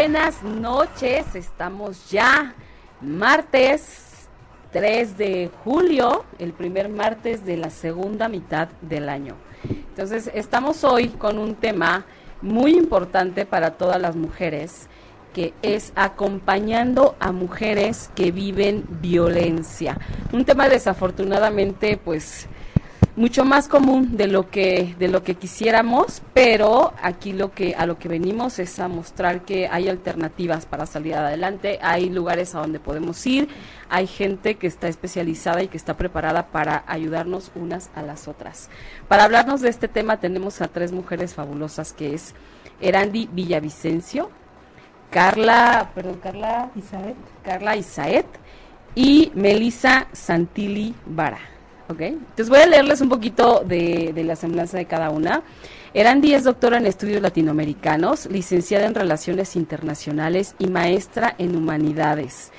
Buenas noches, estamos ya martes 3 de julio, el primer martes de la segunda mitad del año. Entonces, estamos hoy con un tema muy importante para todas las mujeres, que es acompañando a mujeres que viven violencia. Un tema desafortunadamente, pues, mucho más común de lo que de lo que quisiéramos, pero aquí lo que a lo que venimos es a mostrar que hay alternativas para salir adelante, hay lugares a donde podemos ir, hay gente que está especializada y que está preparada para ayudarnos unas a las otras. Para hablarnos de este tema tenemos a tres mujeres fabulosas que es Erandi Villavicencio, Carla, perdón, Carla Isaet, Carla Isaet y Melisa Santilli Vara. Entonces voy a leerles un poquito de, la semblanza de cada una. Erandi es doctora en estudios latinoamericanos, licenciada en relaciones internacionales y maestra en humanidades.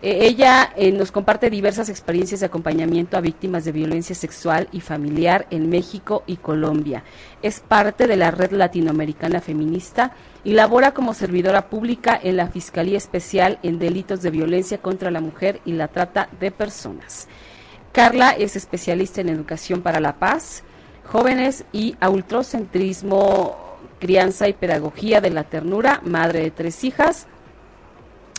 Eh, ella eh, nos comparte diversas experiencias de acompañamiento a víctimas de violencia sexual y familiar en México y Colombia. Es parte de la Red Latinoamericana Feminista y labora como servidora pública en la Fiscalía Especial en Delitos de Violencia contra la Mujer y la Trata de Personas. Carla es especialista en educación para la paz, jóvenes y ultrocentrismo, crianza y pedagogía de la ternura, madre de tres hijas.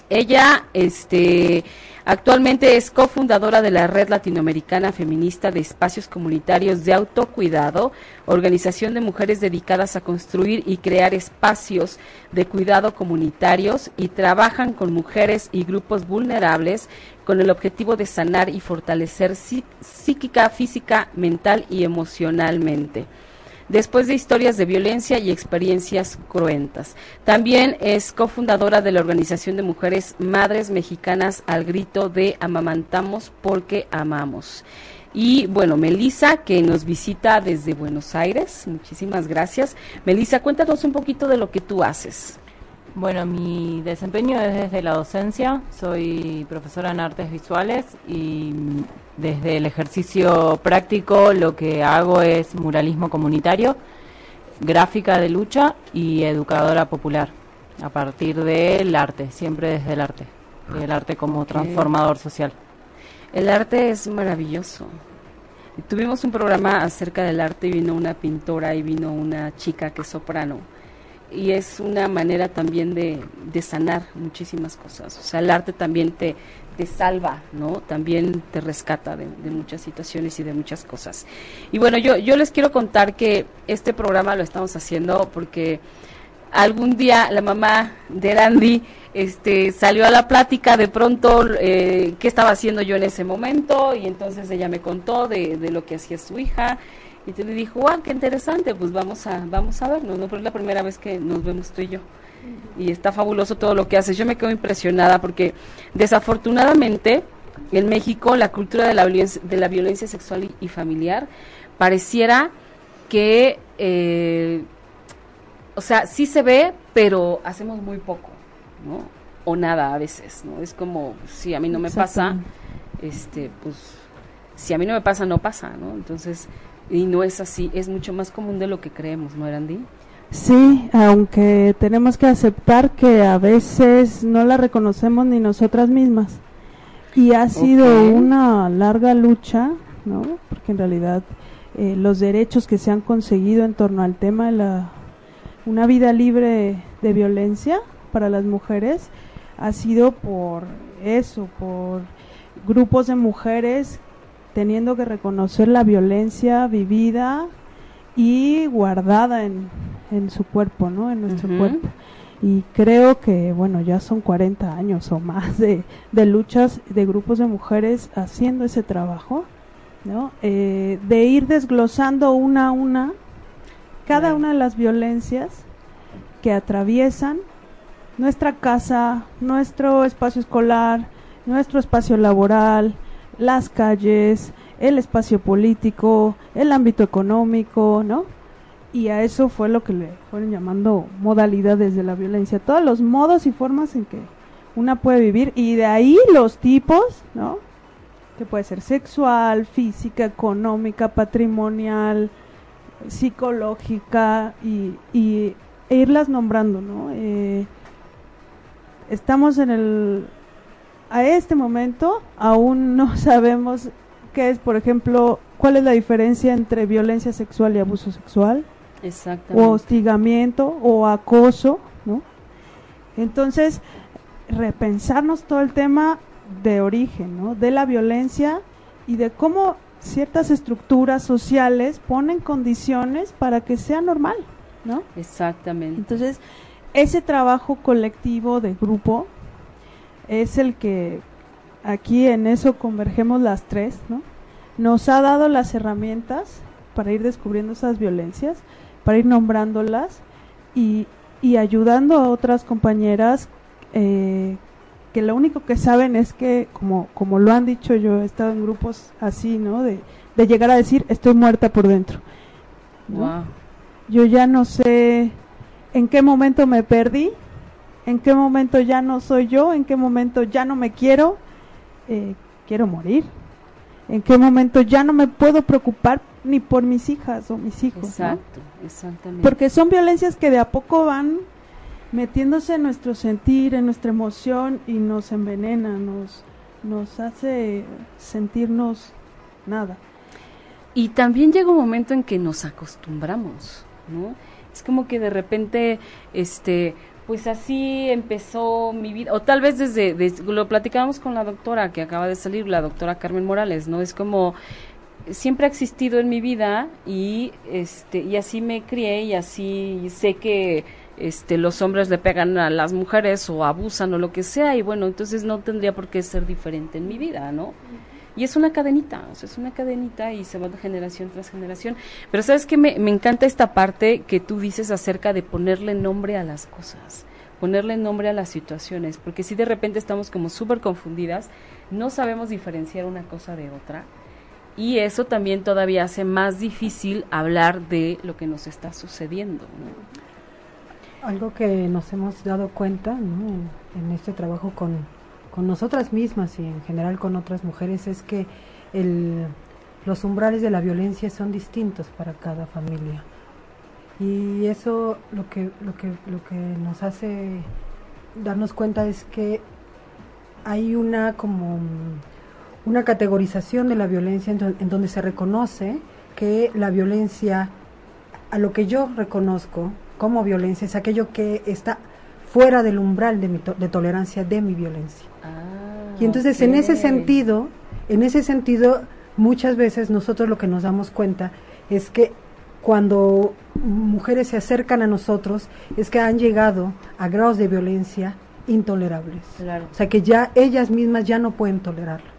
Ella, este, Actualmente es cofundadora de la Red Latinoamericana Feminista de Espacios Comunitarios de Autocuidado, organización de mujeres dedicadas a construir y crear espacios de cuidado comunitarios y trabajan con mujeres y grupos vulnerables con el objetivo de sanar y fortalecer psíquica, física, mental y emocionalmente después de historias de violencia y experiencias cruentas. También es cofundadora de la Organización de Mujeres Madres Mexicanas al grito de Amamantamos porque amamos. Y bueno, Melisa, que nos visita desde Buenos Aires, muchísimas gracias. Melisa, cuéntanos un poquito de lo que tú haces. Bueno, mi desempeño es desde la docencia, soy profesora en artes visuales y desde el ejercicio práctico lo que hago es muralismo comunitario, gráfica de lucha y educadora popular, a partir del arte, siempre desde el arte, el arte como transformador social. El arte es maravilloso. Tuvimos un programa acerca del arte y vino una pintora y vino una chica que es soprano y es una manera también de, de, sanar muchísimas cosas. O sea, el arte también te, te salva, ¿no? También te rescata de, muchas situaciones y de muchas cosas. Y bueno, yo, yo les quiero contar que este programa lo estamos haciendo porque algún día la mamá de Randy este, salió a la plática de pronto eh, qué estaba haciendo yo en ese momento y entonces ella me contó de, de lo que hacía su hija y le dijo, wow, qué interesante, pues vamos a, vamos a vernos, ¿no? Pero es la primera vez que nos vemos tú y yo. Y está fabuloso todo lo que haces. Yo me quedo impresionada porque desafortunadamente en México la cultura de la violencia, de la violencia sexual y, familiar pareciera que, eh, o sea, sí se ve, pero hacemos muy poco, ¿no? O nada a veces, ¿no? Es como, si a mí no me pasa, este, pues, si a mí no me pasa, no pasa, ¿no? Entonces, y no es así, es mucho más común de lo que creemos, ¿no, Erandi? Sí, aunque tenemos que aceptar que a veces no la reconocemos ni nosotras mismas. Y ha sido una larga lucha, ¿no? Porque en realidad eh, los derechos que se han conseguido en torno al tema de la, una vida libre de violencia para las mujeres ha sido por eso, por grupos de mujeres teniendo que reconocer la violencia vivida y guardada en, en su cuerpo, ¿no? En nuestro cuerpo. Y creo que, bueno, ya son 40 años o más de, de luchas de grupos de mujeres haciendo ese trabajo, ¿no? Eh, de ir desglosando una a una cada una de las violencias que atraviesan nuestra casa, nuestro espacio escolar, nuestro espacio laboral, las calles, el espacio político, el ámbito económico, ¿no? Y a eso fue lo que le fueron llamando modalidades de la violencia, todos los modos y formas en que una puede vivir y de ahí los tipos, ¿no? Que puede ser sexual, física, económica, patrimonial, psicológica y, y e irlas nombrando, ¿no? Eh, estamos en el a este momento aún no sabemos qué es, por ejemplo, cuál es la diferencia entre violencia sexual y abuso sexual, o hostigamiento o acoso, ¿no? Entonces, repensarnos todo el tema de origen, ¿no? De la violencia y de cómo ciertas estructuras sociales ponen condiciones para que sea normal, ¿no? Exactamente. Entonces, ese trabajo colectivo de grupo es el que aquí en eso convergemos las tres, ¿no? Nos ha dado las herramientas para ir descubriendo esas violencias, para ir nombrándolas y, y ayudando a otras compañeras eh, que lo único que saben es que, como, como lo han dicho, yo he estado en grupos así, ¿no? De, de llegar a decir, estoy muerta por dentro. Yo ya no sé en qué momento me perdí, en qué momento ya no soy yo, en qué momento ya no me quiero, eh, quiero morir, en qué momento ya no me puedo preocupar ni por mis hijas o mis hijos. Exacto, exactamente. Porque son violencias que de a poco van metiéndose en nuestro sentir, en nuestra emoción y nos envenena, nos, nos hace sentirnos nada. Y también llega un momento en que nos acostumbramos, ¿no? Es como que de repente, este, pues así empezó mi vida, o tal vez desde, lo platicábamos con la doctora que acaba de salir, la doctora Carmen Morales, ¿no? Es como siempre ha existido en mi vida y este y así me crié y así sé que este, los hombres le pegan a las mujeres o abusan o lo que sea y bueno, entonces no tendría por qué ser diferente en mi vida, ¿no? Y es una cadenita, o sea, es una cadenita y se va de generación tras generación. Pero sabes que me, me encanta esta parte que tú dices acerca de ponerle nombre a las cosas, ponerle nombre a las situaciones, porque si de repente estamos como súper confundidas, no sabemos diferenciar una cosa de otra. Y eso también todavía hace más difícil hablar de lo que nos está sucediendo. ¿no? Algo que nos hemos dado cuenta en, este trabajo con, nosotras mismas y en general con otras mujeres es que el, los umbrales de la violencia son distintos para cada familia. Y eso lo que, lo que, lo que nos hace darnos cuenta es que hay una como una categorización de la violencia en donde se reconoce que la violencia, a lo que yo reconozco, como violencia es aquello que está fuera del umbral de, mi de tolerancia de mi violencia. Ah, y entonces en ese sentido, en ese sentido, muchas veces nosotros lo que nos damos cuenta es que cuando mujeres se acercan a nosotros es que han llegado a grados de violencia intolerables. O sea que ya ellas mismas ya no pueden tolerarlo.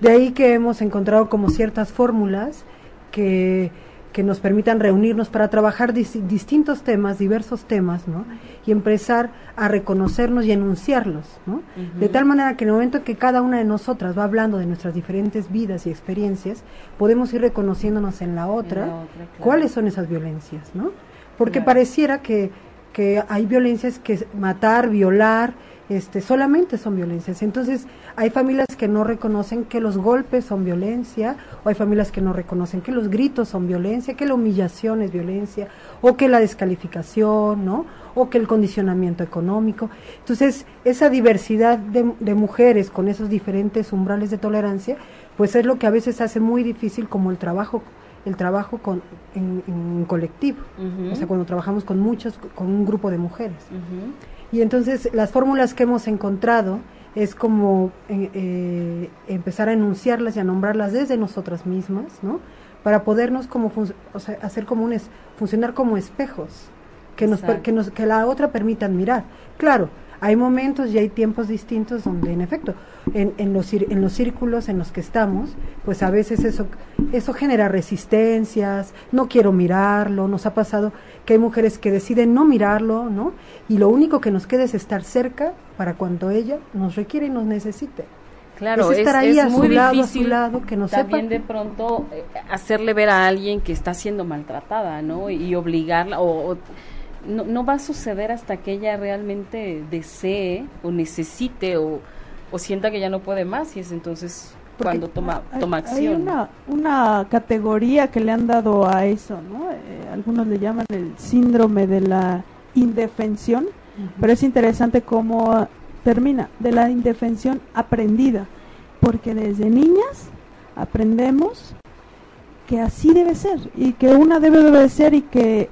De ahí que hemos encontrado como ciertas fórmulas que que nos permitan reunirnos para trabajar distintos temas, diversos temas, ¿no? Y empezar a reconocernos y enunciarlos, ¿no? De tal manera que en el momento que cada una de nosotras va hablando de nuestras diferentes vidas y experiencias, podemos ir reconociéndonos en la otra, cuáles son esas violencias, ¿no? Porque pareciera que, que hay violencias que matar, violar, este, solamente son violencias. Entonces, hay familias que no reconocen que los golpes son violencia, o hay familias que no reconocen que los gritos son violencia, que la humillación es violencia, o que la descalificación, ¿no? O que el condicionamiento económico. Entonces, esa diversidad de, mujeres con esos diferentes umbrales de tolerancia, pues es lo que a veces hace muy difícil como el trabajo el trabajo con, en, colectivo, o sea, cuando trabajamos con muchos, con un grupo de mujeres. Y entonces las fórmulas que hemos encontrado es como eh, eh, empezar a enunciarlas y a nombrarlas desde nosotras mismas, ¿no? Para podernos como o sea, hacer como un funcionar como espejos que, nos, que, nos, que la otra permita admirar. Claro, hay momentos y hay tiempos distintos donde, en efecto, en, en, los, en los círculos en los que estamos, pues a veces eso, eso genera resistencias, no quiero mirarlo, nos ha pasado que hay mujeres que deciden no mirarlo, ¿no? Y lo único que nos queda es estar cerca para cuando ella nos requiere y nos necesite. Claro, es es, estar ahí es a su muy lado, a su lado, que no también sepa. de pronto eh, hacerle ver a alguien que está siendo maltratada, ¿no? Y obligarla, o, o- no, no va a suceder hasta que ella realmente desee o necesite o, o sienta que ya no puede más y es entonces Porque cuando toma, hay- toma Hay acción. una, una categoría que le han dado a eso, ¿no? Eh, algunos le llaman el síndrome de la indefensión, pero es interesante cómo termina, de la indefensión aprendida, porque desde niñas aprendemos que así debe ser y que una debe de ser y que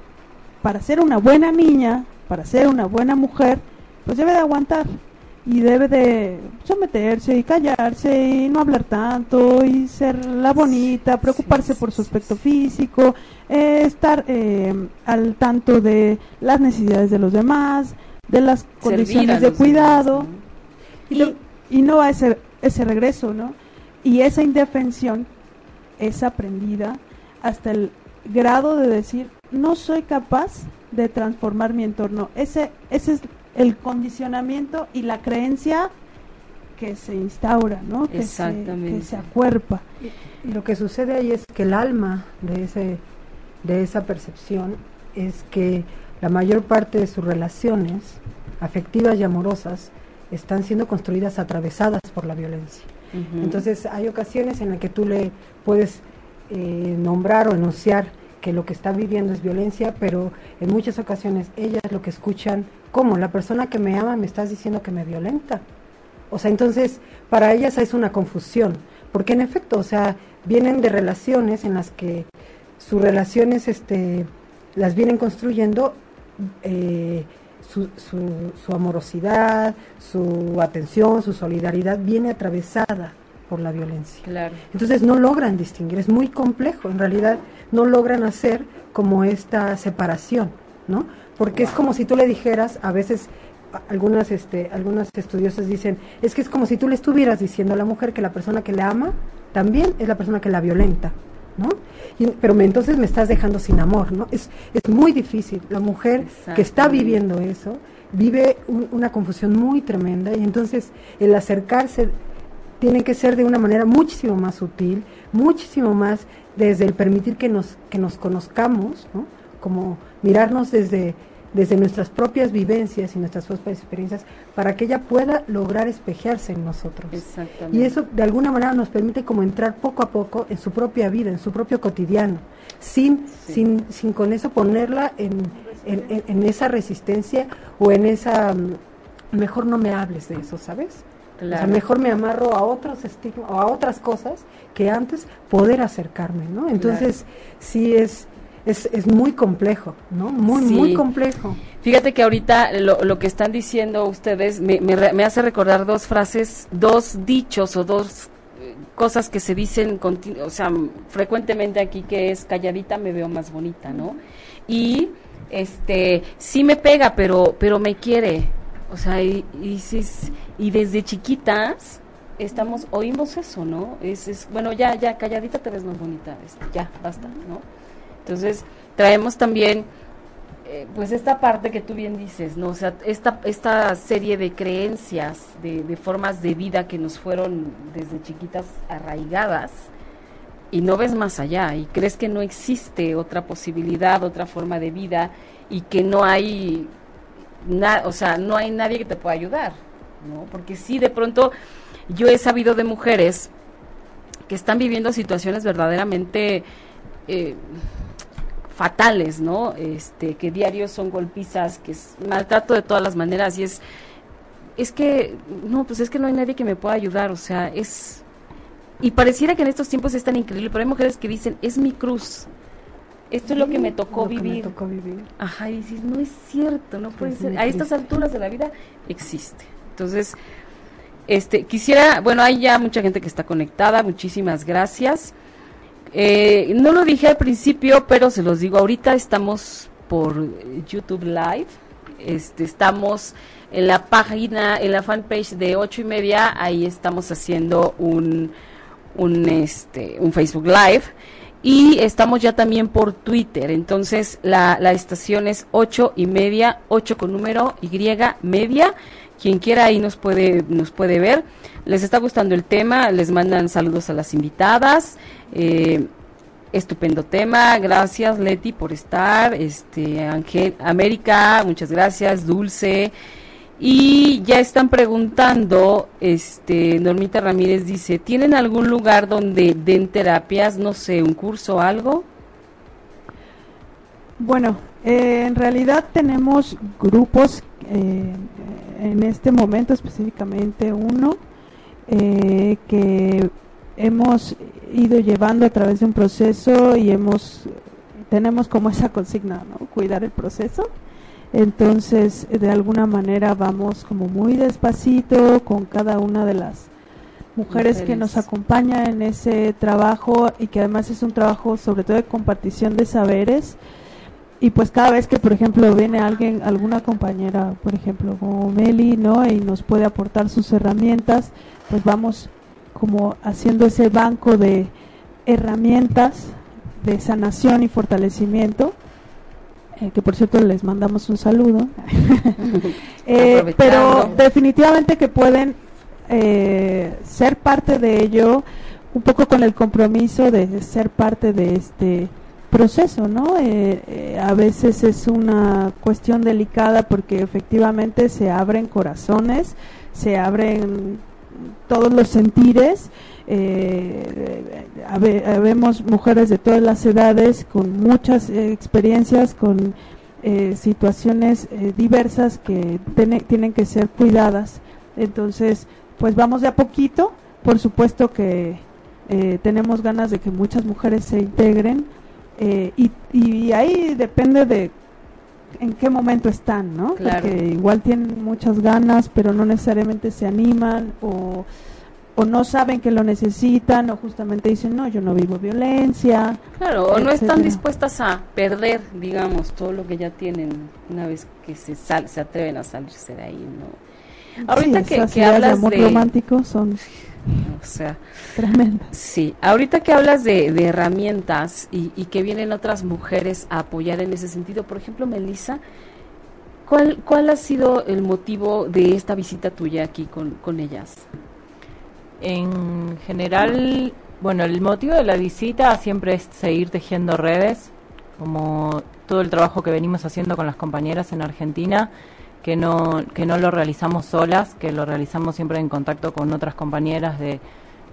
para ser una buena niña, para ser una buena mujer, pues debe de aguantar y debe de someterse y callarse y no hablar tanto y ser la bonita, preocuparse por su aspecto físico, eh, estar eh, al tanto de las necesidades de los demás, de las condiciones de cuidado demás, ¿no? y, y no a ese, ese regreso, ¿no? Y esa indefensión es aprendida hasta el grado de decir, no soy capaz de transformar mi entorno. Ese, ese es el condicionamiento y la creencia que se instaura, ¿no? Que se, que se acuerpa. Y lo que sucede ahí es que el alma de, ese, de esa percepción es que la mayor parte de sus relaciones afectivas y amorosas están siendo construidas atravesadas por la violencia. Entonces hay ocasiones en las que tú le puedes eh, nombrar o enunciar que lo que está viviendo es violencia, pero en muchas ocasiones ellas lo que escuchan, como la persona que me ama me estás diciendo que me violenta. O sea, entonces para ellas es una confusión, porque en efecto, o sea, vienen de relaciones en las que sus relaciones este, las vienen construyendo eh, su, su, su amorosidad, su atención, su solidaridad viene atravesada por la violencia. Claro. Entonces no logran distinguir, es muy complejo, en realidad no logran hacer como esta separación, ¿no? Porque es como si tú le dijeras, a veces algunas este algunas estudiosas dicen, es que es como si tú le estuvieras diciendo a la mujer que la persona que la ama también es la persona que la violenta, ¿no? Y- pero me- entonces me estás dejando sin amor, ¿no? Es es muy difícil. La mujer que está viviendo eso vive un- una confusión muy tremenda y entonces el acercarse tiene que ser de una manera muchísimo más sutil, muchísimo más desde el permitir que nos, que nos conozcamos, ¿no? como mirarnos desde, desde nuestras propias vivencias y nuestras propias experiencias, para que ella pueda lograr espejearse en nosotros. Exactamente. Y eso de alguna manera nos permite como entrar poco a poco en su propia vida, en su propio cotidiano, sin, Sí. sin, sin con eso ponerla en, en, en- en esa resistencia o en esa, mm, mejor no me hables de eso, ¿sabes? O sea, Claro. mejor me amarro a otros estigmas o a otras cosas que antes poder acercarme, ¿no? Entonces, sí es, es, es muy complejo, ¿no? Muy, Sí. muy complejo. Fíjate que ahorita lo, lo que están diciendo ustedes me, me, re- me hace recordar dos frases, dos dichos o dos eh, cosas que se dicen o sea, frecuentemente aquí que es calladita me veo más bonita, ¿no? Y este sí me pega, pero pero me quiere. O sea, y, y, y desde chiquitas estamos oímos eso, ¿no? Es, es bueno, ya ya calladita te ves más bonita, ya, basta, ¿no? Entonces, traemos también eh, pues esta parte que tú bien dices, ¿no? O sea, esta, esta serie de creencias, de, de formas de vida que nos fueron desde chiquitas arraigadas y no ves más allá y crees que no existe otra posibilidad, otra forma de vida y que no hay, o sea, no hay nadie que te pueda ayudar, ¿no? Porque sí, de pronto yo he sabido de mujeres que están viviendo situaciones verdaderamente eh, fatales, ¿no? Este, que diarios son golpizas, que es maltrato de todas las maneras y es es que no, pues es que no hay nadie que me pueda ayudar, o sea, es y pareciera que en estos tiempos es tan increíble, pero hay mujeres que dicen, "Es mi cruz." Esto es lo que me tocó Lo que me vivir. tocó vivir. Ajá, y dices, no es cierto, no puede Es ser. A estas alturas de la vida existe. Entonces, este, quisiera, bueno, hay ya mucha gente que está conectada, muchísimas gracias. Eh, no lo dije al principio, pero se los digo ahorita, estamos por YouTube Live. Este, estamos en la página, en la fanpage de ocho y media, ahí estamos haciendo un, un, este, un Facebook Live y estamos ya también por Twitter. Entonces la, la estación es ocho y media, ocho con número Y media. Quien quiera ahí nos puede, nos puede ver. Les está gustando el tema, les mandan saludos a las invitadas. Eh, estupendo tema, gracias Leti por estar, este Ángel América, muchas gracias, Dulce, y ya están preguntando, este, Normita Ramírez dice, ¿tienen algún lugar donde den terapias, no sé, un curso o algo? Bueno, eh, en realidad tenemos grupos, eh, en este momento específicamente uno, eh, que hemos ido llevando a través de un proceso y hemos, tenemos como esa consigna, ¿no? Cuidar el proceso entonces, de alguna manera vamos como muy despacito con cada una de las mujeres, que nos acompañan en ese trabajo y que además es un trabajo sobre todo de compartición de saberes. Y pues cada vez que, por ejemplo, viene alguien, alguna compañera, por ejemplo, como Meli, ¿no? Y nos puede aportar sus herramientas, pues vamos como haciendo ese banco de herramientas de sanación y fortalecimiento eh, que por cierto les mandamos un saludo, eh, pero definitivamente que pueden eh, ser parte de ello, un poco con el compromiso de ser parte de este proceso, ¿no? a veces es una cuestión delicada porque efectivamente se abren corazones, se abren todos los sentires eh, vemos mujeres de todas las edades con muchas eh, experiencias, con eh, situaciones eh, diversas que tienen que ser cuidadas. Entonces, pues vamos de a poquito. Por supuesto que tenemos ganas de que muchas mujeres se integren y, y ahí depende de en qué momento están, ¿no? Porque igual tienen muchas ganas, pero no necesariamente se animan o o no saben que lo necesitan o justamente dicen no yo no vivo violencia claro o no están dispuestas a perder digamos todo lo que ya tienen una vez que se sal, se atreven a salirse de ahí no ahorita que, que hablas de romántico son o sea tremendas sí. Ahorita que hablas de, de herramientas y, y, que vienen otras mujeres a apoyar en ese sentido por ejemplo Melissa ¿Cuál, ¿Cuál ha sido el motivo de esta visita tuya aquí con, con ellas? En general, bueno, el motivo de la visita siempre es seguir tejiendo redes, como todo el trabajo que venimos haciendo con las compañeras en Argentina, que no, que no lo realizamos solas, que lo realizamos siempre en contacto con otras compañeras de,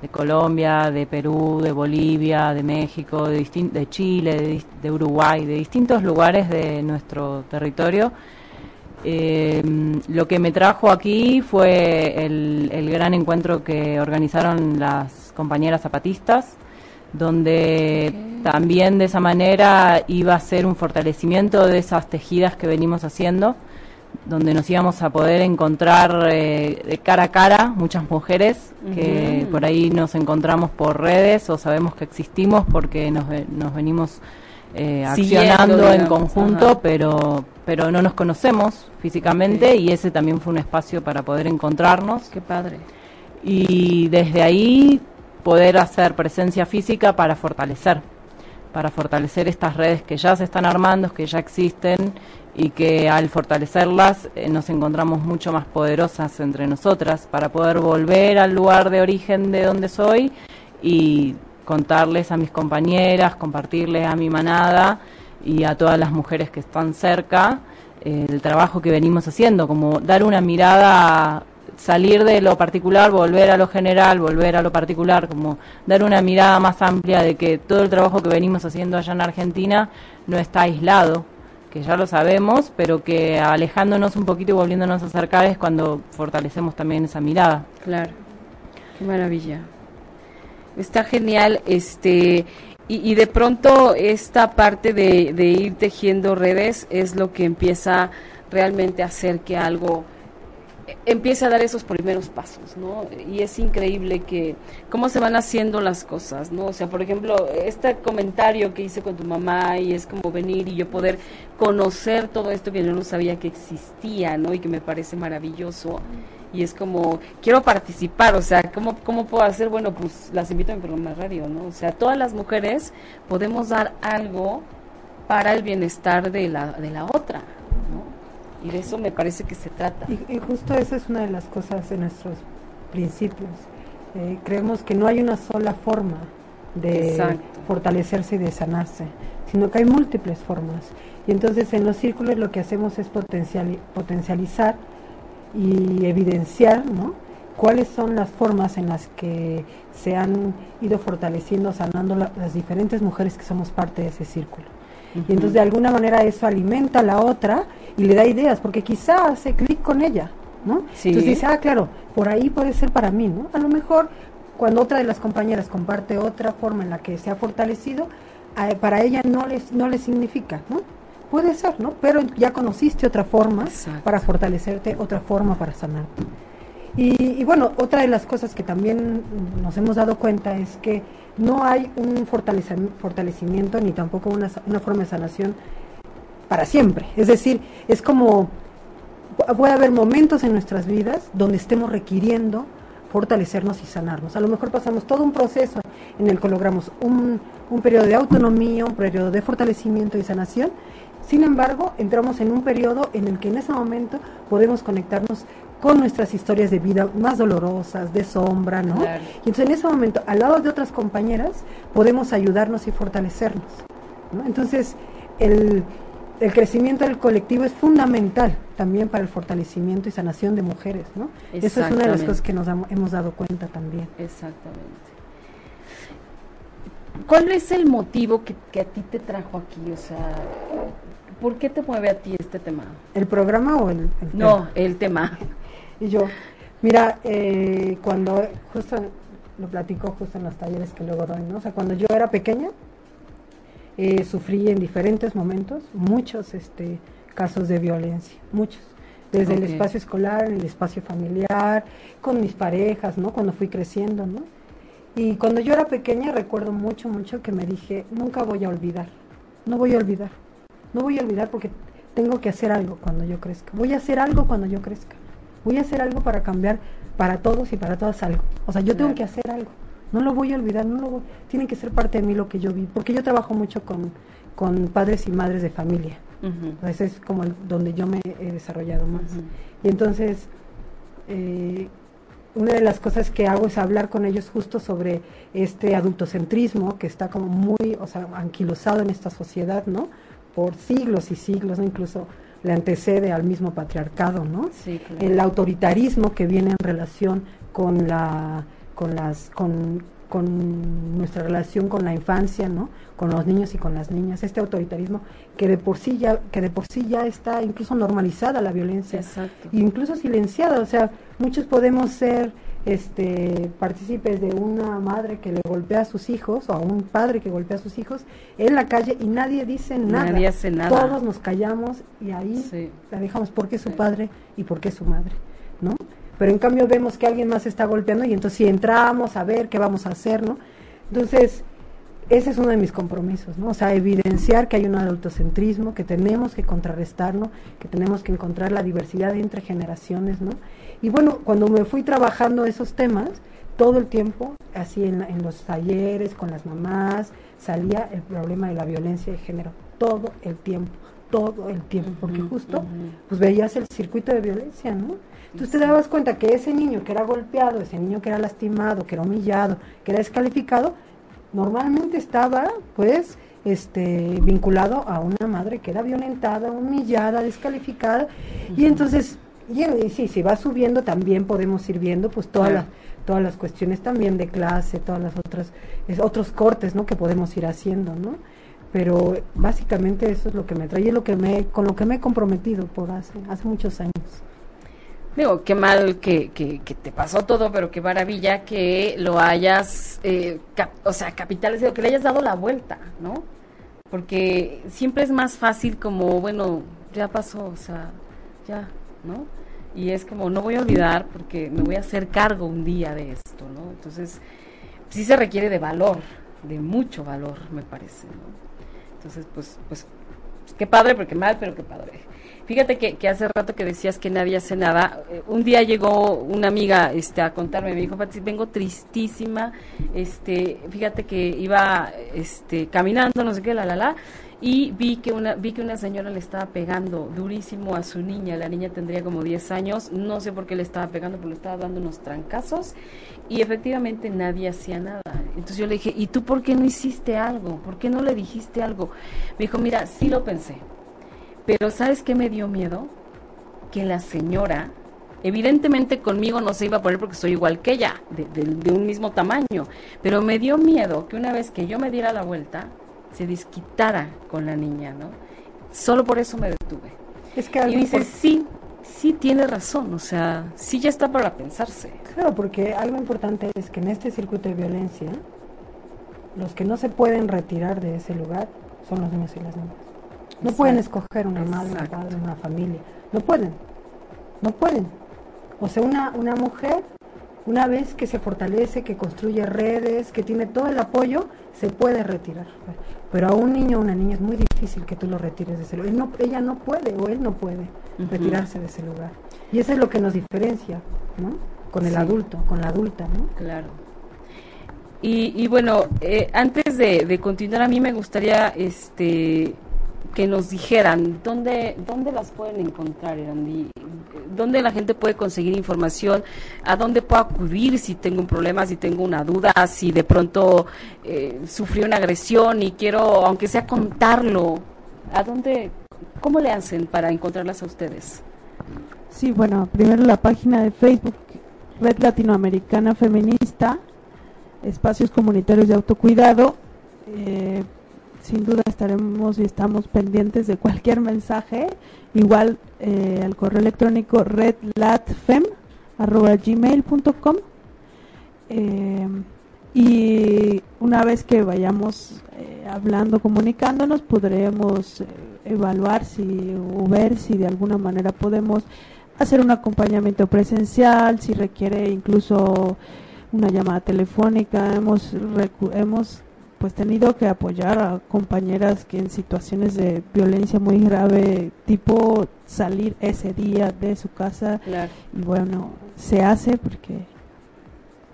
de Colombia, de Perú, de Bolivia, de México, de, de Chile, de Uruguay, de distintos lugares de nuestro territorio. Eh, lo que me trajo aquí fue el, gran encuentro que organizaron las compañeras zapatistas, donde también de esa manera iba a ser un fortalecimiento de esas tejidas que venimos haciendo, donde nos íbamos a poder encontrar eh, de cara a cara muchas mujeres que por ahí nos encontramos por redes o sabemos que existimos porque nos, nos venimos eh, accionando en conjunto, pero pero no nos conocemos físicamente y ese también fue un espacio para poder encontrarnos. Qué padre. Y desde ahí poder hacer presencia física para fortalecer, para fortalecer estas redes que ya se están armando, que ya existen y que al fortalecerlas eh, nos encontramos mucho más poderosas entre nosotras para poder volver al lugar de origen de donde soy y contarles a mis compañeras, compartirles a mi manada y a todas las mujeres que están cerca eh, el trabajo que venimos haciendo, como dar una mirada, salir de lo particular, volver a lo general, volver a lo particular, como dar una mirada más amplia de que todo el trabajo que venimos haciendo allá en Argentina no está aislado, ya lo sabemos, pero que alejándonos un poquito y volviéndonos a acercar es cuando fortalecemos también esa mirada. Claro, qué maravilla. Está genial, este, y, de pronto esta parte de, ir tejiendo redes es lo que empieza realmente a hacer que algo empiece a dar esos primeros pasos, ¿no? Y es increíble que cómo se van haciendo las cosas, ¿no? O sea, por ejemplo, este comentario que hice con tu mamá y es como venir y yo poder conocer todo esto que yo no sabía que existía, ¿no? Y que me parece maravilloso. Y es como, quiero participar, o sea, ¿cómo, cómo puedo hacer? Bueno, pues las invito a mi programa de radio, ¿no? O sea, todas las mujeres podemos dar algo para el bienestar de la, de la otra, ¿no? Y de eso me parece que se trata. Y, justo esa es una de las cosas de nuestros principios. Eh, creemos que no hay una sola forma de fortalecerse y de sanarse, sino que hay múltiples formas. Y entonces en los círculos lo que hacemos es potencial, potencializar y evidenciar ¿no? cuáles son las formas en las que se han ido fortaleciendo, sanando las diferentes mujeres que somos parte de ese círculo. Y entonces de alguna manera eso alimenta a la otra y le da ideas, porque quizá hace clic con ella, ¿no? Entonces dice, ah, claro, por ahí puede ser para mí, ¿no? A lo mejor cuando otra de las compañeras comparte otra forma en la que se ha fortalecido, para ella no les, no le significa, ¿no? Puede ser, ¿no? Pero ya conociste otra forma para fortalecerte, otra forma para sanarte. Y, bueno, otra de las cosas que también nos hemos dado cuenta es que no hay un fortalecimiento ni tampoco una, una forma de sanación para siempre. Es decir, es como puede haber momentos en nuestras vidas donde estemos requiriendo fortalecernos y sanarnos. A lo mejor pasamos todo un proceso en el que logramos un, un periodo de autonomía, un periodo de fortalecimiento y sanación. Sin embargo, entramos en un periodo en el que en ese momento podemos conectarnos con nuestras historias de vida más dolorosas, de sombra, ¿no? Y entonces en ese momento, al lado de otras compañeras, podemos ayudarnos y fortalecernos. ¿no? Entonces, el, el crecimiento del colectivo es fundamental también para el fortalecimiento y sanación de mujeres, ¿no? Esa es una de las cosas que nos hemos dado cuenta también. Exactamente. ¿Cuál es el motivo que, que, a ti te trajo aquí? O sea, ¿por qué te mueve a ti este tema? ¿El programa o el, No, el tema. Y yo, mira, eh, cuando, justo lo platico justo en los talleres que luego doy, ¿no? O sea, cuando yo era pequeña, eh, sufrí en diferentes momentos muchos este, casos de violencia, muchos. Desde el espacio escolar, el espacio familiar, con mis parejas, ¿no? Cuando fui creciendo, ¿no? Y cuando yo era pequeña recuerdo mucho, mucho que me dije, nunca voy a olvidar, no voy a olvidar, no voy a olvidar porque tengo que hacer algo cuando yo crezca, voy a hacer algo cuando yo crezca voy a hacer algo para cambiar para todos y para todas algo. O sea, yo tengo que hacer algo. No lo voy a olvidar, no lo tiene que ser parte de mí lo que yo vi, porque yo trabajo mucho con, con padres y madres de familia. Ese es como donde yo me he desarrollado más. Y entonces, eh, una de las cosas que hago es hablar con ellos justo sobre este adultocentrismo que está como muy, o sea, anquilosado en esta sociedad, ¿no? Por siglos y siglos, ¿no? Incluso le antecede al mismo patriarcado, ¿no? El autoritarismo que viene en relación con la con las con, con nuestra relación con la infancia, ¿no? Con los niños y con las niñas, este autoritarismo que de por sí ya que de por sí ya está incluso normalizada la violencia, Exacto. incluso silenciada, o sea, muchos podemos ser este, partícipes de una madre que le golpea a sus hijos o a un padre que golpea a sus hijos en la calle y nadie dice nada. Nadie hace nada. Todos nos callamos y ahí la dejamos porque es su padre y porque es su madre, ¿no? Pero en cambio vemos que alguien más está golpeando y entonces si entramos a ver qué vamos a hacer, ¿no? Entonces, ese es uno de mis compromisos, ¿no? O sea, evidenciar que hay un adultocentrismo, que tenemos que contrarrestarlo, que tenemos que encontrar la diversidad entre generaciones, ¿no? Y bueno, cuando me fui trabajando esos temas, todo el tiempo, así en, en los talleres, con las mamás, salía el problema de la violencia de género, todo el tiempo, todo el tiempo, porque justo, pues veías el circuito de violencia, ¿no? Entonces te dabas cuenta que ese niño que era golpeado, ese niño que era lastimado, que era humillado, que era descalificado, normalmente estaba, pues, este, vinculado a una madre que era violentada, humillada, descalificada, y entonces y, sí, si va subiendo también podemos ir viendo pues todas las todas las cuestiones también de clase, todas las otras otros cortes, ¿no? que podemos ir haciendo, ¿no? Pero básicamente eso es lo que me trae y lo que me con lo que me he comprometido por hace hace muchos años. Digo, qué mal que, que, te pasó todo, pero qué maravilla que lo hayas, eh, o sea, capitalizado, que le hayas dado la vuelta, ¿no? Porque siempre es más fácil como, bueno, ya pasó, o sea, ya, ¿no? Y es como, no voy a olvidar porque me voy a hacer cargo un día de esto, ¿no? Entonces, sí se requiere de valor, de mucho valor, me parece, ¿no? Entonces, pues, pues, qué padre, porque mal, pero qué padre. Fíjate que, hace rato que decías que nadie hace nada. Eh, un día llegó una amiga este, a contarme, me dijo, Pati, vengo tristísima. Este, fíjate que iba este, caminando, no sé qué, la, la, la, y vi que una vi que una señora le estaba pegando durísimo a su niña, la niña tendría como 10 años, no sé por qué le estaba pegando, pero le estaba dando unos trancazos y efectivamente nadie hacía nada. Entonces yo le dije, "¿Y tú por qué no hiciste algo? ¿Por qué no le dijiste algo?" Me dijo, "Mira, sí lo pensé. Pero ¿sabes qué me dio miedo? Que la señora Evidentemente conmigo no se iba a poner porque soy igual que ella, de, de, de, un mismo tamaño, pero me dio miedo que una vez que yo me diera la vuelta, se desquitara con la niña, ¿no? Solo por eso me detuve. Es que y dice, sí, sí tiene razón, o sea, sí ya está para pensarse. Claro, porque algo importante es que en este circuito de violencia, los que no se pueden retirar de ese lugar son los niños y las niñas. No Exacto. pueden escoger una madre, un padre, una familia. No pueden. No pueden. O sea, una, una mujer, una vez que se fortalece, que construye redes, que tiene todo el apoyo, se puede retirar. Pero a un niño o una niña es muy difícil que tú lo retires de ese lugar. No, ella no puede o él no puede uh -huh. retirarse de ese lugar. Y eso es lo que nos diferencia, ¿no? Con el sí. adulto, con la adulta, ¿no? Claro. Y, y bueno, eh, antes de, de, continuar, a mí me gustaría este que nos dijeran dónde dónde las pueden encontrar, dónde la gente puede conseguir información, a dónde puedo acudir si tengo un problema, si tengo una duda, si de pronto eh, sufrí una agresión y quiero, aunque sea contarlo, a dónde, cómo le hacen para encontrarlas a ustedes. Sí, bueno, primero la página de Facebook, Red Latinoamericana Feminista, Espacios Comunitarios de Autocuidado. Eh, sin duda estaremos y estamos pendientes de cualquier mensaje. Igual eh, al correo electrónico redlatfem.gmail.com eh, y una vez que vayamos eh, hablando, comunicándonos, podremos evaluar si o ver si de alguna manera podemos hacer un acompañamiento presencial, si requiere incluso una llamada telefónica. Hemos, hemos pues tenido que apoyar a compañeras que en situaciones de violencia muy grave, tipo salir ese día de su casa claro. y bueno, se hace porque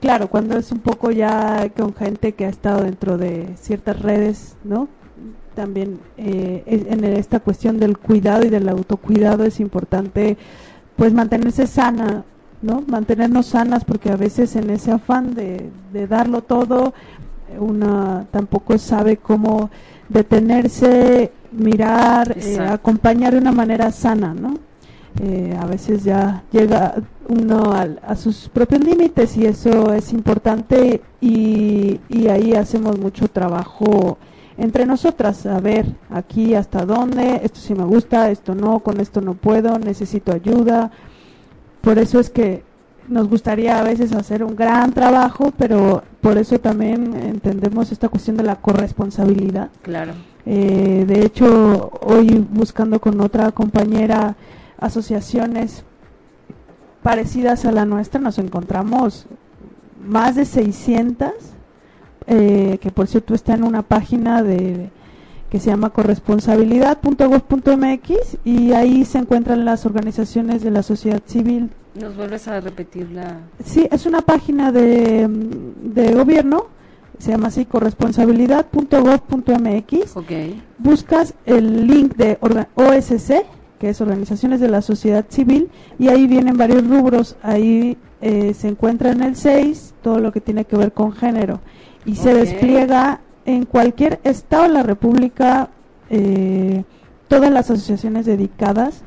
claro, cuando es un poco ya con gente que ha estado dentro de ciertas redes, ¿no? También eh, en esta cuestión del cuidado y del autocuidado es importante pues mantenerse sana, ¿no? Mantenernos sanas porque a veces en ese afán de, de darlo todo una tampoco sabe cómo detenerse, mirar, eh, acompañar de una manera sana, ¿no? Eh, a veces ya llega uno a, a, sus propios límites y eso es importante y, y ahí hacemos mucho trabajo entre nosotras, a ver aquí hasta dónde, esto sí me gusta, esto no, con esto no puedo, necesito ayuda. Por eso es que nos gustaría a veces hacer un gran trabajo, pero por eso también entendemos esta cuestión de la corresponsabilidad. Claro. Eh, de hecho, hoy buscando con otra compañera asociaciones parecidas a la nuestra, nos encontramos más de 600, eh, que por cierto está en una página de que se llama corresponsabilidad.gov.mx y ahí se encuentran las organizaciones de la sociedad civil ¿Nos vuelves a repetir la...? Sí, es una página de, de gobierno, se llama así corresponsabilidad.gov.mx. Okay. Buscas el link de OSC, que es Organizaciones de la Sociedad Civil, y ahí vienen varios rubros. Ahí eh, se encuentra en el 6 todo lo que tiene que ver con género. Y okay. se despliega en cualquier estado de la República eh, todas las asociaciones dedicadas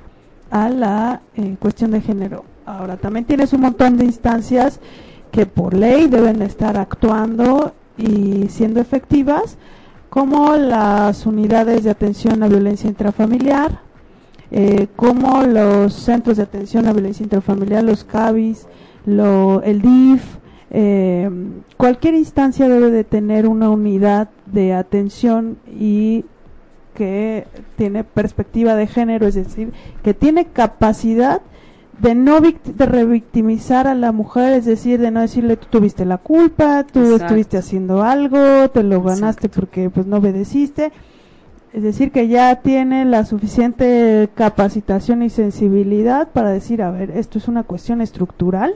a la eh, cuestión de género. Ahora, también tienes un montón de instancias que por ley deben estar actuando y siendo efectivas, como las unidades de atención a violencia intrafamiliar, eh, como los centros de atención a violencia intrafamiliar, los CABIS, el DIF, eh, cualquier instancia debe de tener una unidad de atención y que tiene perspectiva de género, es decir, que tiene capacidad de no de revictimizar a la mujer, es decir, de no decirle tú tuviste la culpa, tú estuviste haciendo algo, te lo ganaste porque pues no obedeciste. Es decir, que ya tiene la suficiente capacitación y sensibilidad para decir, a ver, esto es una cuestión estructural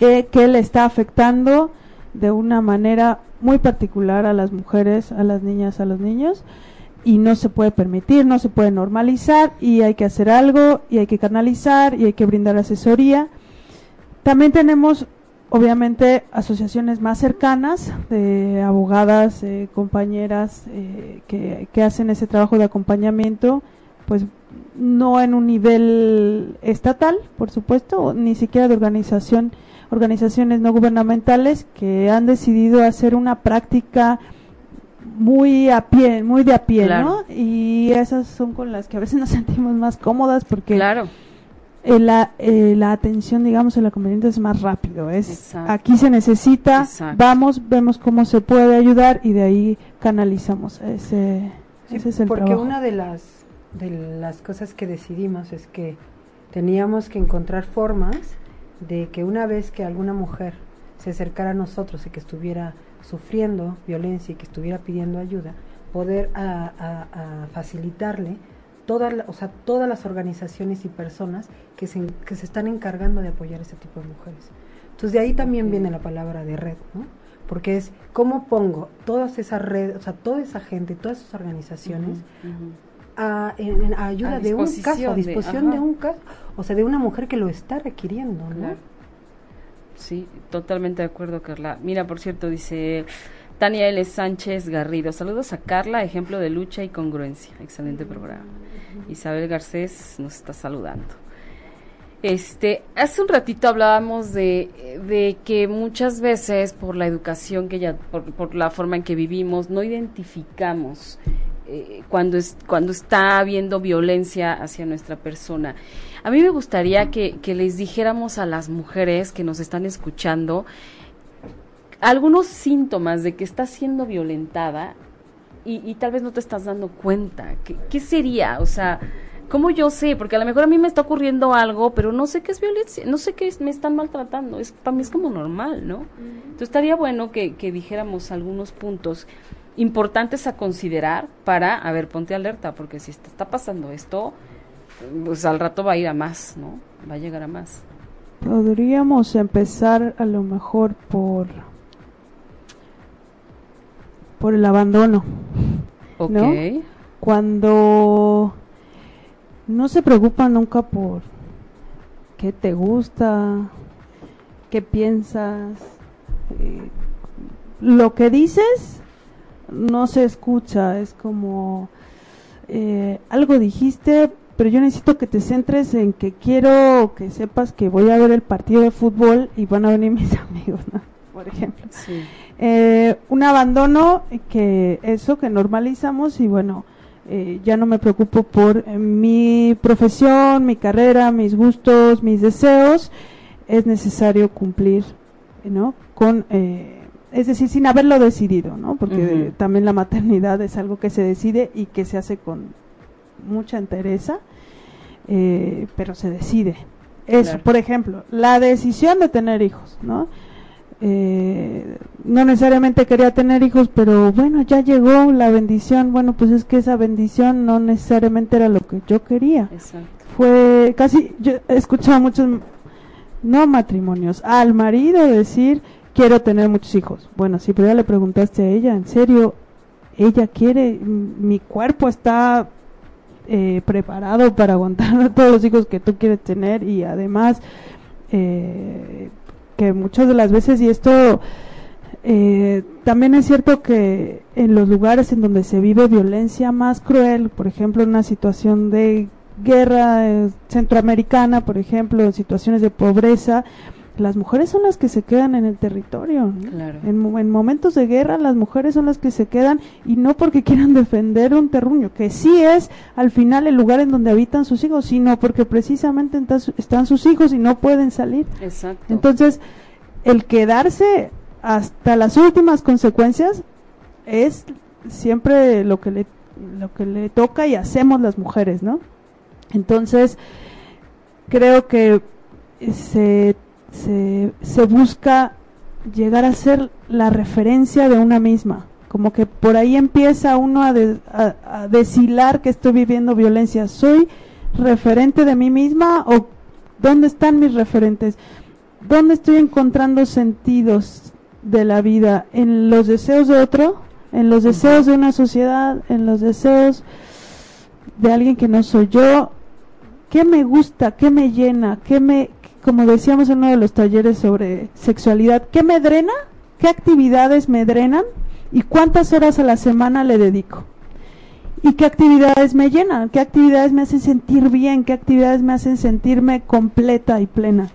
eh, que le está afectando de una manera muy particular a las mujeres, a las niñas, a los niños y no se puede permitir, no se puede normalizar y hay que hacer algo y hay que canalizar y hay que brindar asesoría. También tenemos obviamente asociaciones más cercanas de abogadas, eh, compañeras eh, que, que, hacen ese trabajo de acompañamiento, pues no en un nivel estatal, por supuesto, ni siquiera de organización, organizaciones no gubernamentales que han decidido hacer una práctica muy a pie, muy de a pie, ¿no? Y esas son con las que a veces nos sentimos más cómodas porque claro. Eh, la, eh, la atención, digamos, en la conveniente es más rápido. Es aquí se necesita, vamos, vemos cómo se puede ayudar y de ahí canalizamos ese, ese es el porque una de las de las cosas que decidimos es que teníamos que encontrar formas de que una vez que alguna mujer se acercara a nosotros y que estuviera sufriendo violencia y que estuviera pidiendo ayuda, poder a, facilitarle todas, o sea, todas las organizaciones y personas que se, que se están encargando de apoyar a ese tipo de mujeres. Entonces de ahí también viene la palabra de red, ¿no? Porque es cómo pongo todas esas redes, o sea, toda esa gente, todas esas organizaciones A, en, ayuda de un caso, a disposición de, un caso, o sea, de una mujer que lo está requiriendo, ¿no? Sí, totalmente de acuerdo, Carla. Mira, por cierto, dice Tania L. Sánchez Garrido. Saludos a Carla, ejemplo de lucha y congruencia. Excelente programa. Isabel Garcés nos está saludando. Este, hace un ratito hablábamos de, de que muchas veces por la educación que ya, por, por la forma en que vivimos, no identificamos eh, cuando, es, cuando está habiendo violencia hacia nuestra persona. A mí me gustaría que, les dijéramos a las mujeres que nos están escuchando algunos síntomas de que estás siendo violentada y, tal vez no te estás dando cuenta. ¿Qué, ¿Qué, sería? O sea, ¿cómo yo sé? Porque a lo mejor a mí me está ocurriendo algo, pero no sé qué es violencia, no sé qué es, me están maltratando. Es, para mí es como normal, ¿no? Entonces estaría bueno que, que dijéramos algunos puntos importantes a considerar para, a ver, ponte alerta, porque si te está pasando esto, pues al rato va a ir a más, ¿no? Va a llegar a más. Podríamos empezar a lo mejor por por el abandono. Ok. Cuando no se preocupa nunca por qué te gusta, qué piensas, eh, lo que dices no se escucha, es como eh, algo dijiste, pero yo necesito que te centres en que quiero que sepas que voy a ver el partido de fútbol y van a venir mis amigos, ¿no? Por ejemplo. Eh, un abandono que eso que normalizamos y bueno, eh, ya no me preocupo por eh, mi profesión, mi carrera, mis gustos, mis deseos, es necesario cumplir, ¿no? Con, es decir, sin haberlo decidido, ¿no? Porque también la maternidad es algo que se decide y que se hace con mucha entereza eh, pero se decide. Eso, por ejemplo, la decisión de tener hijos, ¿no? Eh, no necesariamente quería tener hijos, pero bueno, ya llegó la bendición. Bueno, pues es que esa bendición no necesariamente era lo que yo quería. Fue casi, yo he escuchado muchos, no matrimonios, al marido decir, quiero tener muchos hijos. Bueno, si pero ya le preguntaste a ella, ¿en serio? Ella quiere, mi cuerpo está eh, preparado para aguantar a todos los hijos que tú quieres tener y además eh, que muchas de las veces y esto eh, también es cierto que en los lugares en donde se vive violencia más cruel, por ejemplo en una situación de guerra centroamericana, por ejemplo, situaciones de pobreza, las mujeres son las que se quedan en el territorio. En, momentos de guerra las mujeres son las que se quedan y no porque quieran defender un terruño, que sí es al final el lugar en donde habitan sus hijos, sino porque precisamente están sus hijos y no pueden salir. Exacto. Entonces, el quedarse hasta las últimas consecuencias es siempre lo que le, lo que le toca y hacemos las mujeres, ¿no? Entonces, creo que se, se, se busca llegar a ser la referencia de una misma. Como que por ahí empieza uno a, a, a deshilar que estoy viviendo violencia. ¿Soy referente de mí misma o dónde están mis referentes? ¿Dónde estoy encontrando sentidos de la vida? ¿En los deseos de otro? ¿En los deseos de una sociedad? ¿En los deseos de alguien que no soy yo? ¿Qué me gusta? ¿Qué me llena? ¿Qué me, como decíamos en uno de los talleres sobre sexualidad, ¿qué me drena? ¿Qué actividades me drenan? ¿Y cuántas horas a la semana le dedico? ¿Y qué actividades me llenan? ¿Qué actividades me hacen sentir bien? ¿Qué actividades me hacen sentirme completa y plena?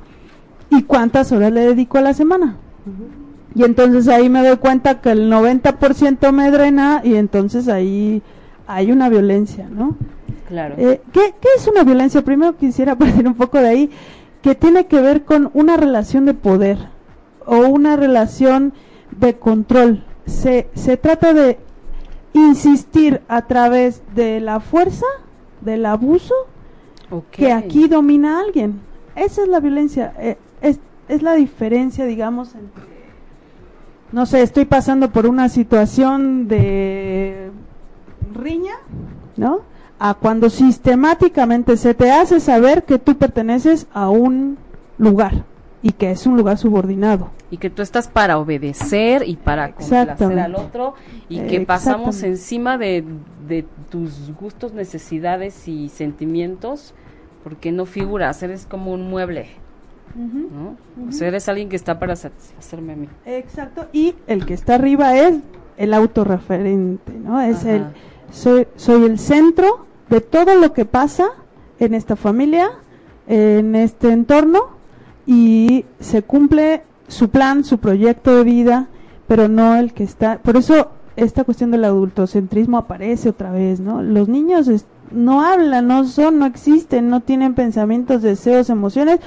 ¿Y cuántas horas le dedico a la semana? Y entonces ahí me doy cuenta que el 90% me drena y entonces ahí hay una violencia, ¿no? Claro. Eh, ¿qué, ¿Qué es una violencia? Primero quisiera partir un poco de ahí, que tiene que ver con una relación de poder o una relación de control. Se, se trata de insistir a través de la fuerza, del abuso, que aquí domina a alguien. Esa es la violencia, eh, es, es la diferencia, digamos, entre, no sé, estoy pasando por una situación de riña, ¿no? A cuando sistemáticamente se te hace saber que tú perteneces a un lugar y que es un lugar subordinado. Y que tú estás para obedecer y para complacer al otro y que pasamos encima de, de tus gustos, necesidades y sentimientos porque no figuras, eres como un mueble, ¿no? O sea, eres alguien que está para satisfacerme a mí. Exacto, y el que está arriba es el autorreferente, ¿no? Es Ajá. el soy soy el centro de todo lo que pasa en esta familia, en este entorno y se cumple su plan, su proyecto de vida, pero no el que está, por eso esta cuestión del adultocentrismo aparece otra vez, ¿no? Los niños no hablan, no son, no existen, no tienen pensamientos, deseos, emociones,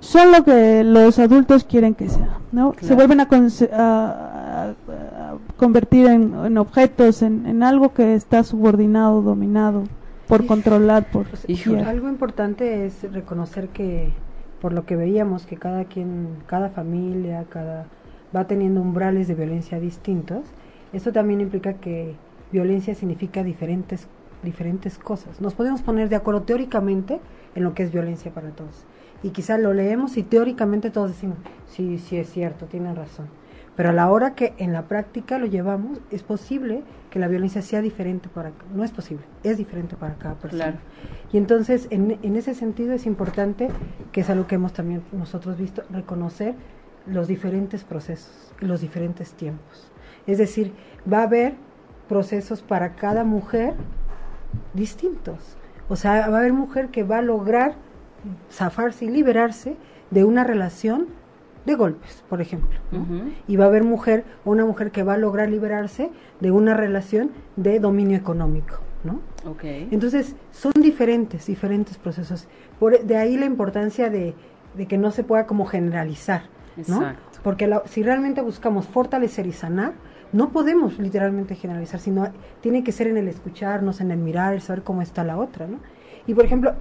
son lo que los adultos quieren que sea, ¿no? Se vuelven a convertir en, en objetos, en, en algo que está subordinado, dominado, por controlar, por Híjole. guiar. Algo importante es reconocer que, por lo que veíamos, que cada quien, cada familia, cada va teniendo umbrales de violencia distintos. Esto también implica que violencia significa diferentes, diferentes cosas. Nos podemos poner de acuerdo teóricamente en lo que es violencia para todos. Y quizá lo leemos y teóricamente todos decimos, sí, sí es cierto, tienen razón. Pero a la hora que en la práctica lo llevamos, es posible que la violencia sea diferente para no es posible, es diferente para cada persona. Claro. Y entonces, en, en ese sentido es importante, que es algo que hemos también nosotros visto, reconocer los diferentes procesos, los diferentes tiempos. Es decir, va a haber procesos para cada mujer distintos. O sea, va a haber mujer que va a lograr zafarse y liberarse de una relación de golpes, por ejemplo. Y va a haber mujer, o una mujer que va a lograr liberarse de una relación de dominio económico, ¿no? Ok. Entonces, son diferentes, diferentes procesos. Por, de ahí la importancia de, de que no se pueda como generalizar, ¿no? Exacto. Porque la- si realmente buscamos fortalecer y sanar, no podemos literalmente generalizar, sino tiene que ser en el escucharnos, en el mirar, el saber cómo está la otra, ¿no? Y por ejemplo,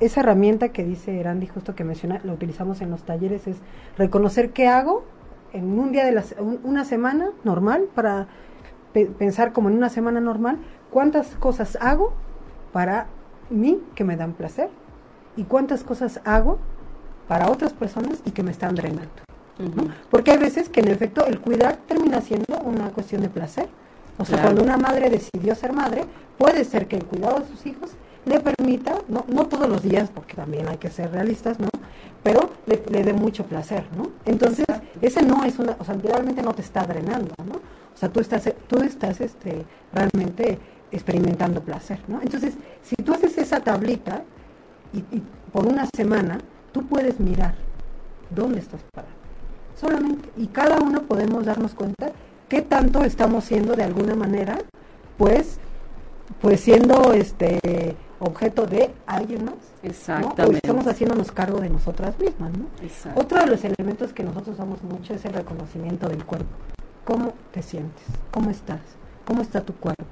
esa herramienta que dice Randy justo que menciona, la utilizamos en los talleres, es reconocer qué hago en un día de la, un- una semana normal, para pe- pensar como en una semana normal, cuántas cosas hago para mí que me dan placer y cuántas cosas hago para otras personas y que me están drenando. Porque hay veces que en efecto el cuidar termina siendo una cuestión de placer. O sea, Claro. cuando una madre decidió ser madre, puede ser que el cuidado de sus hijos le permita, no, no todos los días, porque también hay que ser realistas, ¿no? Pero le, le dé mucho placer, ¿no? Entonces, ese no es una, o sea, realmente no te está drenando, ¿no? O sea, tú estás, tú estás este, realmente experimentando placer, ¿no? Entonces, si tú haces esa tablita y, por una semana, tú puedes mirar dónde estás parado solamente. Y cada uno podemos darnos cuenta qué tanto estamos siendo de alguna manera, pues, pues siendo este objeto de alguien más. ¿no? O Exactamente. estamos haciéndonos cargo de nosotras mismas, ¿no? Exacto. Otro de los elementos que nosotros usamos mucho es el reconocimiento del cuerpo. ¿Cómo te sientes? ¿Cómo estás? ¿Cómo está tu cuerpo?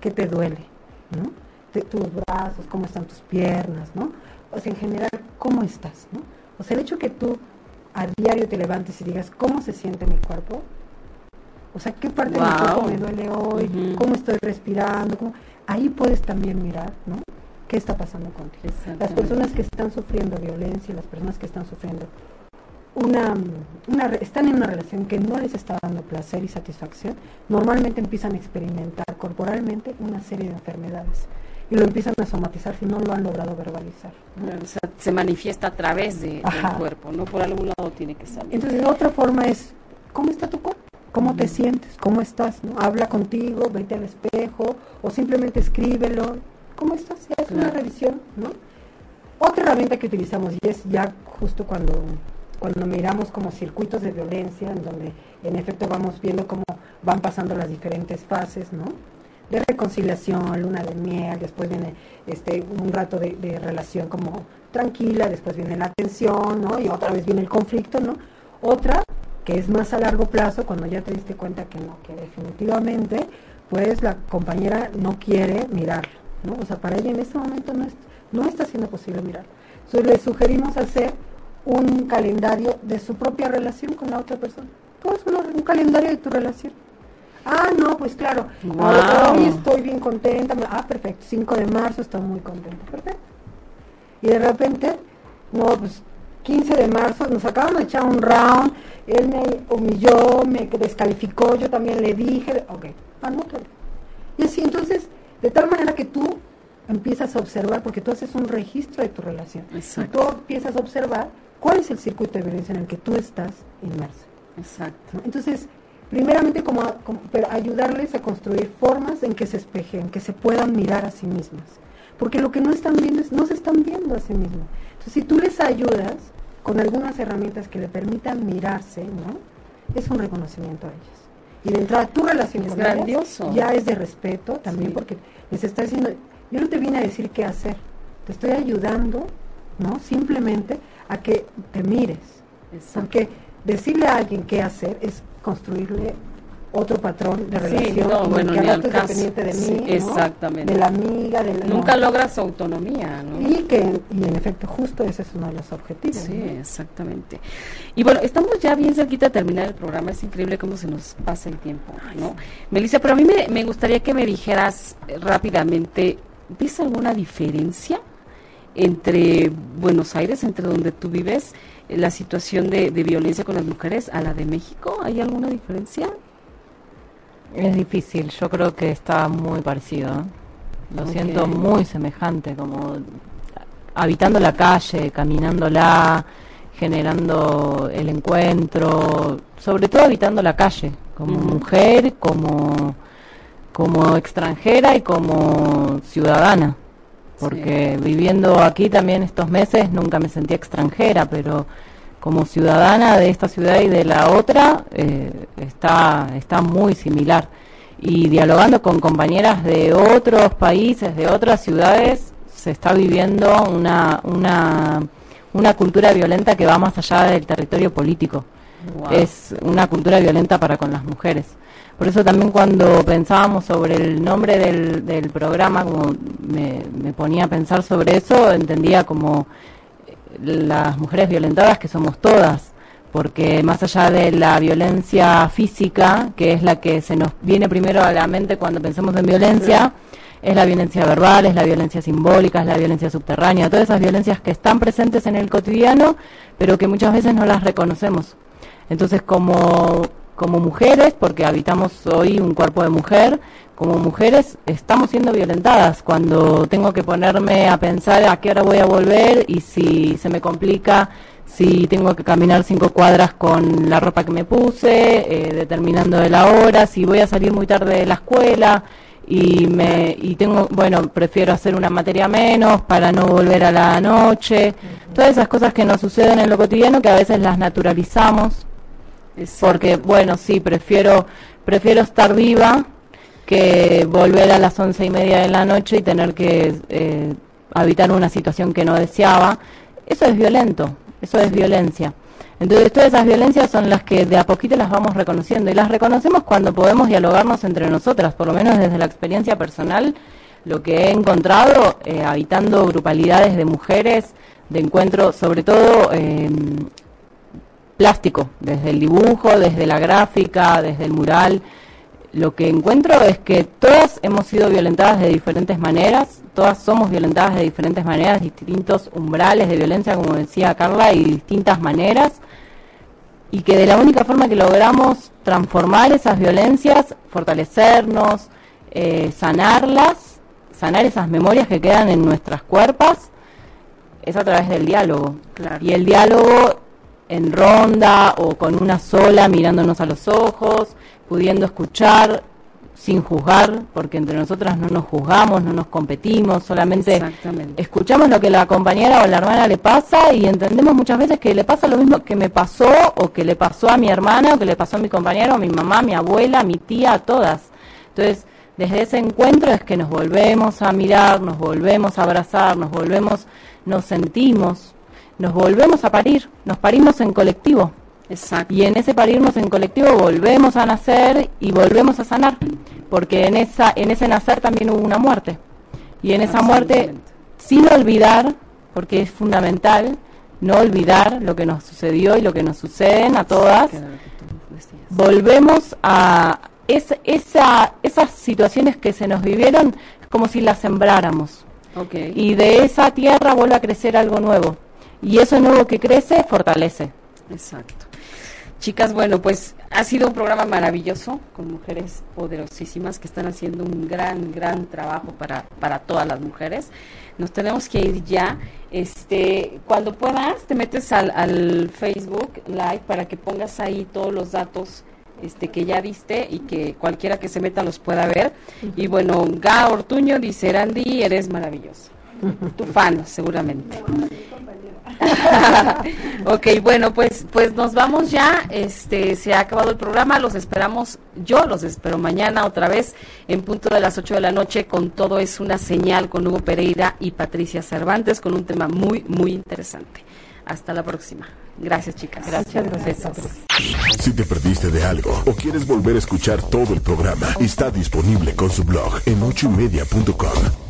¿Qué te duele? ¿No? tus brazos, cómo están tus piernas, ¿no? O sea, en general, ¿cómo estás, no? O sea, el hecho que tú a diario te levantes y digas, ¿cómo se siente mi cuerpo? O sea, ¿qué parte de mi cuerpo me duele hoy? ¿Cómo estoy respirando? Ahí puedes también mirar, ¿no? ¿Qué está pasando contigo? Las personas que están sufriendo violencia, las personas que están sufriendo una, una, están en una relación que no les está dando placer y satisfacción, normalmente empiezan a experimentar corporalmente una serie de enfermedades y lo empiezan a somatizar si no lo han logrado verbalizar. O sea, se manifiesta a través de, del cuerpo, ¿no? Por algún lado tiene que salir. Entonces, otra forma es, ¿cómo está tu cuerpo? ¿Cómo te sientes? ¿Cómo estás? ¿no? Habla contigo, vete al espejo o simplemente escríbelo. ¿Cómo estás? es una revisión, ¿no? Otra herramienta que utilizamos y es ya justo cuando cuando miramos como circuitos de violencia, en donde en efecto vamos viendo cómo van pasando las diferentes fases, ¿no? De reconciliación, luna de miel, después viene este un rato de, relación como tranquila, después viene la tensión, ¿no? Y otra vez viene el conflicto, ¿no? Otra, que es más a largo plazo, cuando ya te diste cuenta que no, que definitivamente, pues la compañera no quiere mirar, ¿no? O sea, para ella en este momento no, no está siendo posible mirar. Entonces le sugerimos hacer un calendario de su propia relación con la otra persona. ¿Cómo es un, calendario de tu relación? Ah, no, pues claro. Hoy estoy bien contenta. Ah, perfecto. 5 de marzo estoy muy contenta. Perfecto. Y de repente, no, pues 15 de marzo nos acabamos de echar un round. Él me humilló, me descalificó. Yo también le dije. Ok, anótalo. Y así, entonces, de tal manera que tú empiezas a observar, porque tú haces un registro de tu relación. Y tú empiezas a observar cuál es el circuito de violencia en el que tú estás inmerso. Exacto. Entonces, primeramente como, pero ayudarles a construir formas en que se espejen, que se puedan mirar a sí mismas. Porque lo que no están viendo es, no se están viendo a sí mismos. Entonces, si tú les ayudas con algunas herramientas que le permitan mirarse, ¿no? Es un reconocimiento a ellas. Y de entrada, tu relación es con ya es de respeto también, porque les está diciendo, yo no te vine a decir qué hacer, te estoy ayudando, ¿no? Simplemente a que te mires. Porque decirle a alguien qué hacer es construirle otro patrón de relación no, bueno, que dependiente de mí, exactamente. de la amiga, de nunca logras autonomía, ¿no? Y que y en efecto justo ese es uno de los objetivos. Sí, exactamente. Y bueno, estamos ya bien cerquita de terminar el programa, es increíble cómo se nos pasa el tiempo, ¿no? Melissa, pero a mí me, me gustaría que me dijeras rápidamente, ¿ves alguna diferencia entre Buenos Aires, entre donde tú vives, la situación de, violencia con las mujeres a la de México? ¿Hay alguna diferencia? Es difícil, yo creo que está muy parecido. ¿eh? Lo siento muy semejante, como habitando la calle, caminándola, generando el encuentro, sobre todo habitando la calle, como mujer, como, como extranjera y como ciudadana porque viviendo aquí también estos meses nunca me sentía extranjera, pero como ciudadana de esta ciudad y de la otra eh, está, está muy similar. Y dialogando con compañeras de otros países, de otras ciudades, se está viviendo una, una, una cultura violenta que va más allá del territorio político. Es una cultura violenta para con las mujeres. Por eso también cuando pensábamos sobre el nombre del, programa, como me, ponía a pensar sobre eso, entendía como las mujeres violentadas que somos todas, porque más allá de la violencia física, que es la que se nos viene primero a la mente cuando pensamos en violencia, es la violencia verbal, es la violencia simbólica, es la violencia subterránea, todas esas violencias que están presentes en el cotidiano, pero que muchas veces no las reconocemos. Entonces, como como mujeres, porque habitamos hoy un cuerpo de mujer, como mujeres estamos siendo violentadas cuando tengo que ponerme a pensar a qué hora voy a volver y si se me complica, si tengo que caminar cinco cuadras con la ropa que me puse, eh, determinando de la hora, si voy a salir muy tarde de la escuela y me y tengo bueno prefiero hacer una materia menos para no volver a la noche. Todas esas cosas que nos suceden en lo cotidiano que a veces las naturalizamos. Porque, bueno, sí, prefiero, prefiero estar viva que volver a las once y media de la noche y tener que eh, habitar una situación que no deseaba. Eso es violento, eso es violencia. Entonces todas esas violencias son las que de a poquito las vamos reconociendo y las reconocemos cuando podemos dialogarnos entre nosotras, por lo menos desde la experiencia personal. lo que he encontrado eh, habitando grupalidades de mujeres, de encuentro, sobre todo em, plástico, desde el dibujo, desde la gráfica, desde el mural. Lo que encuentro es que todas hemos sido violentadas de diferentes maneras, todas somos violentadas de diferentes maneras, distintos umbrales de violencia, como decía Carla, y distintas maneras, y que de la única forma que logramos transformar esas violencias, fortalecernos, eh, sanarlas, sanar esas memorias que quedan en nuestras cuerpos, es a través del diálogo. Y el diálogo en ronda o con una sola mirándonos a los ojos, pudiendo escuchar sin juzgar, porque entre nosotras no nos juzgamos, no nos competimos, solamente escuchamos lo que la compañera o la hermana le pasa y entendemos muchas veces que le pasa lo mismo que me pasó o que le pasó a mi hermana o que le pasó a mi compañero, a mi mamá, a mi abuela, a mi tía, a todas. Entonces, desde ese encuentro es que nos volvemos a mirar, nos volvemos a abrazar, nos volvemos, nos sentimos, nos volvemos a parir, nos parimos en colectivo. Exacto. Y en ese parirnos en colectivo volvemos a nacer y volvemos a sanar, porque en esa en ese nacer también hubo una muerte. Y en esa muerte sin olvidar, porque es fundamental no olvidar lo que nos sucedió y lo que nos suceden a todas. Volvemos a es, esa, esas situaciones que se nos vivieron como si las sembráramos. Y de esa tierra vuelve a crecer algo nuevo. Y eso nuevo que crece fortalece. Exacto. Chicas, bueno, pues ha sido un programa maravilloso con mujeres poderosísimas que están haciendo un gran, gran trabajo para, para todas las mujeres. Nos tenemos que ir ya. Este, cuando puedas, te metes al, al Facebook Live para que pongas ahí todos los datos este, que ya viste y que cualquiera que se meta los pueda ver. Y bueno, Ga Ortuño dice, Randy, eres maravilloso. Tu fan, seguramente. ok, bueno, pues, pues nos vamos ya. Este, se ha acabado el programa. Los esperamos, yo los espero mañana otra vez en punto de las 8 de la noche con Todo es una señal con Hugo Pereira y Patricia Cervantes con un tema muy, muy interesante. Hasta la próxima. Gracias, chicas. Gracias. Si te perdiste de algo o quieres volver a escuchar todo el programa, está disponible con su blog en ochoymedia.com.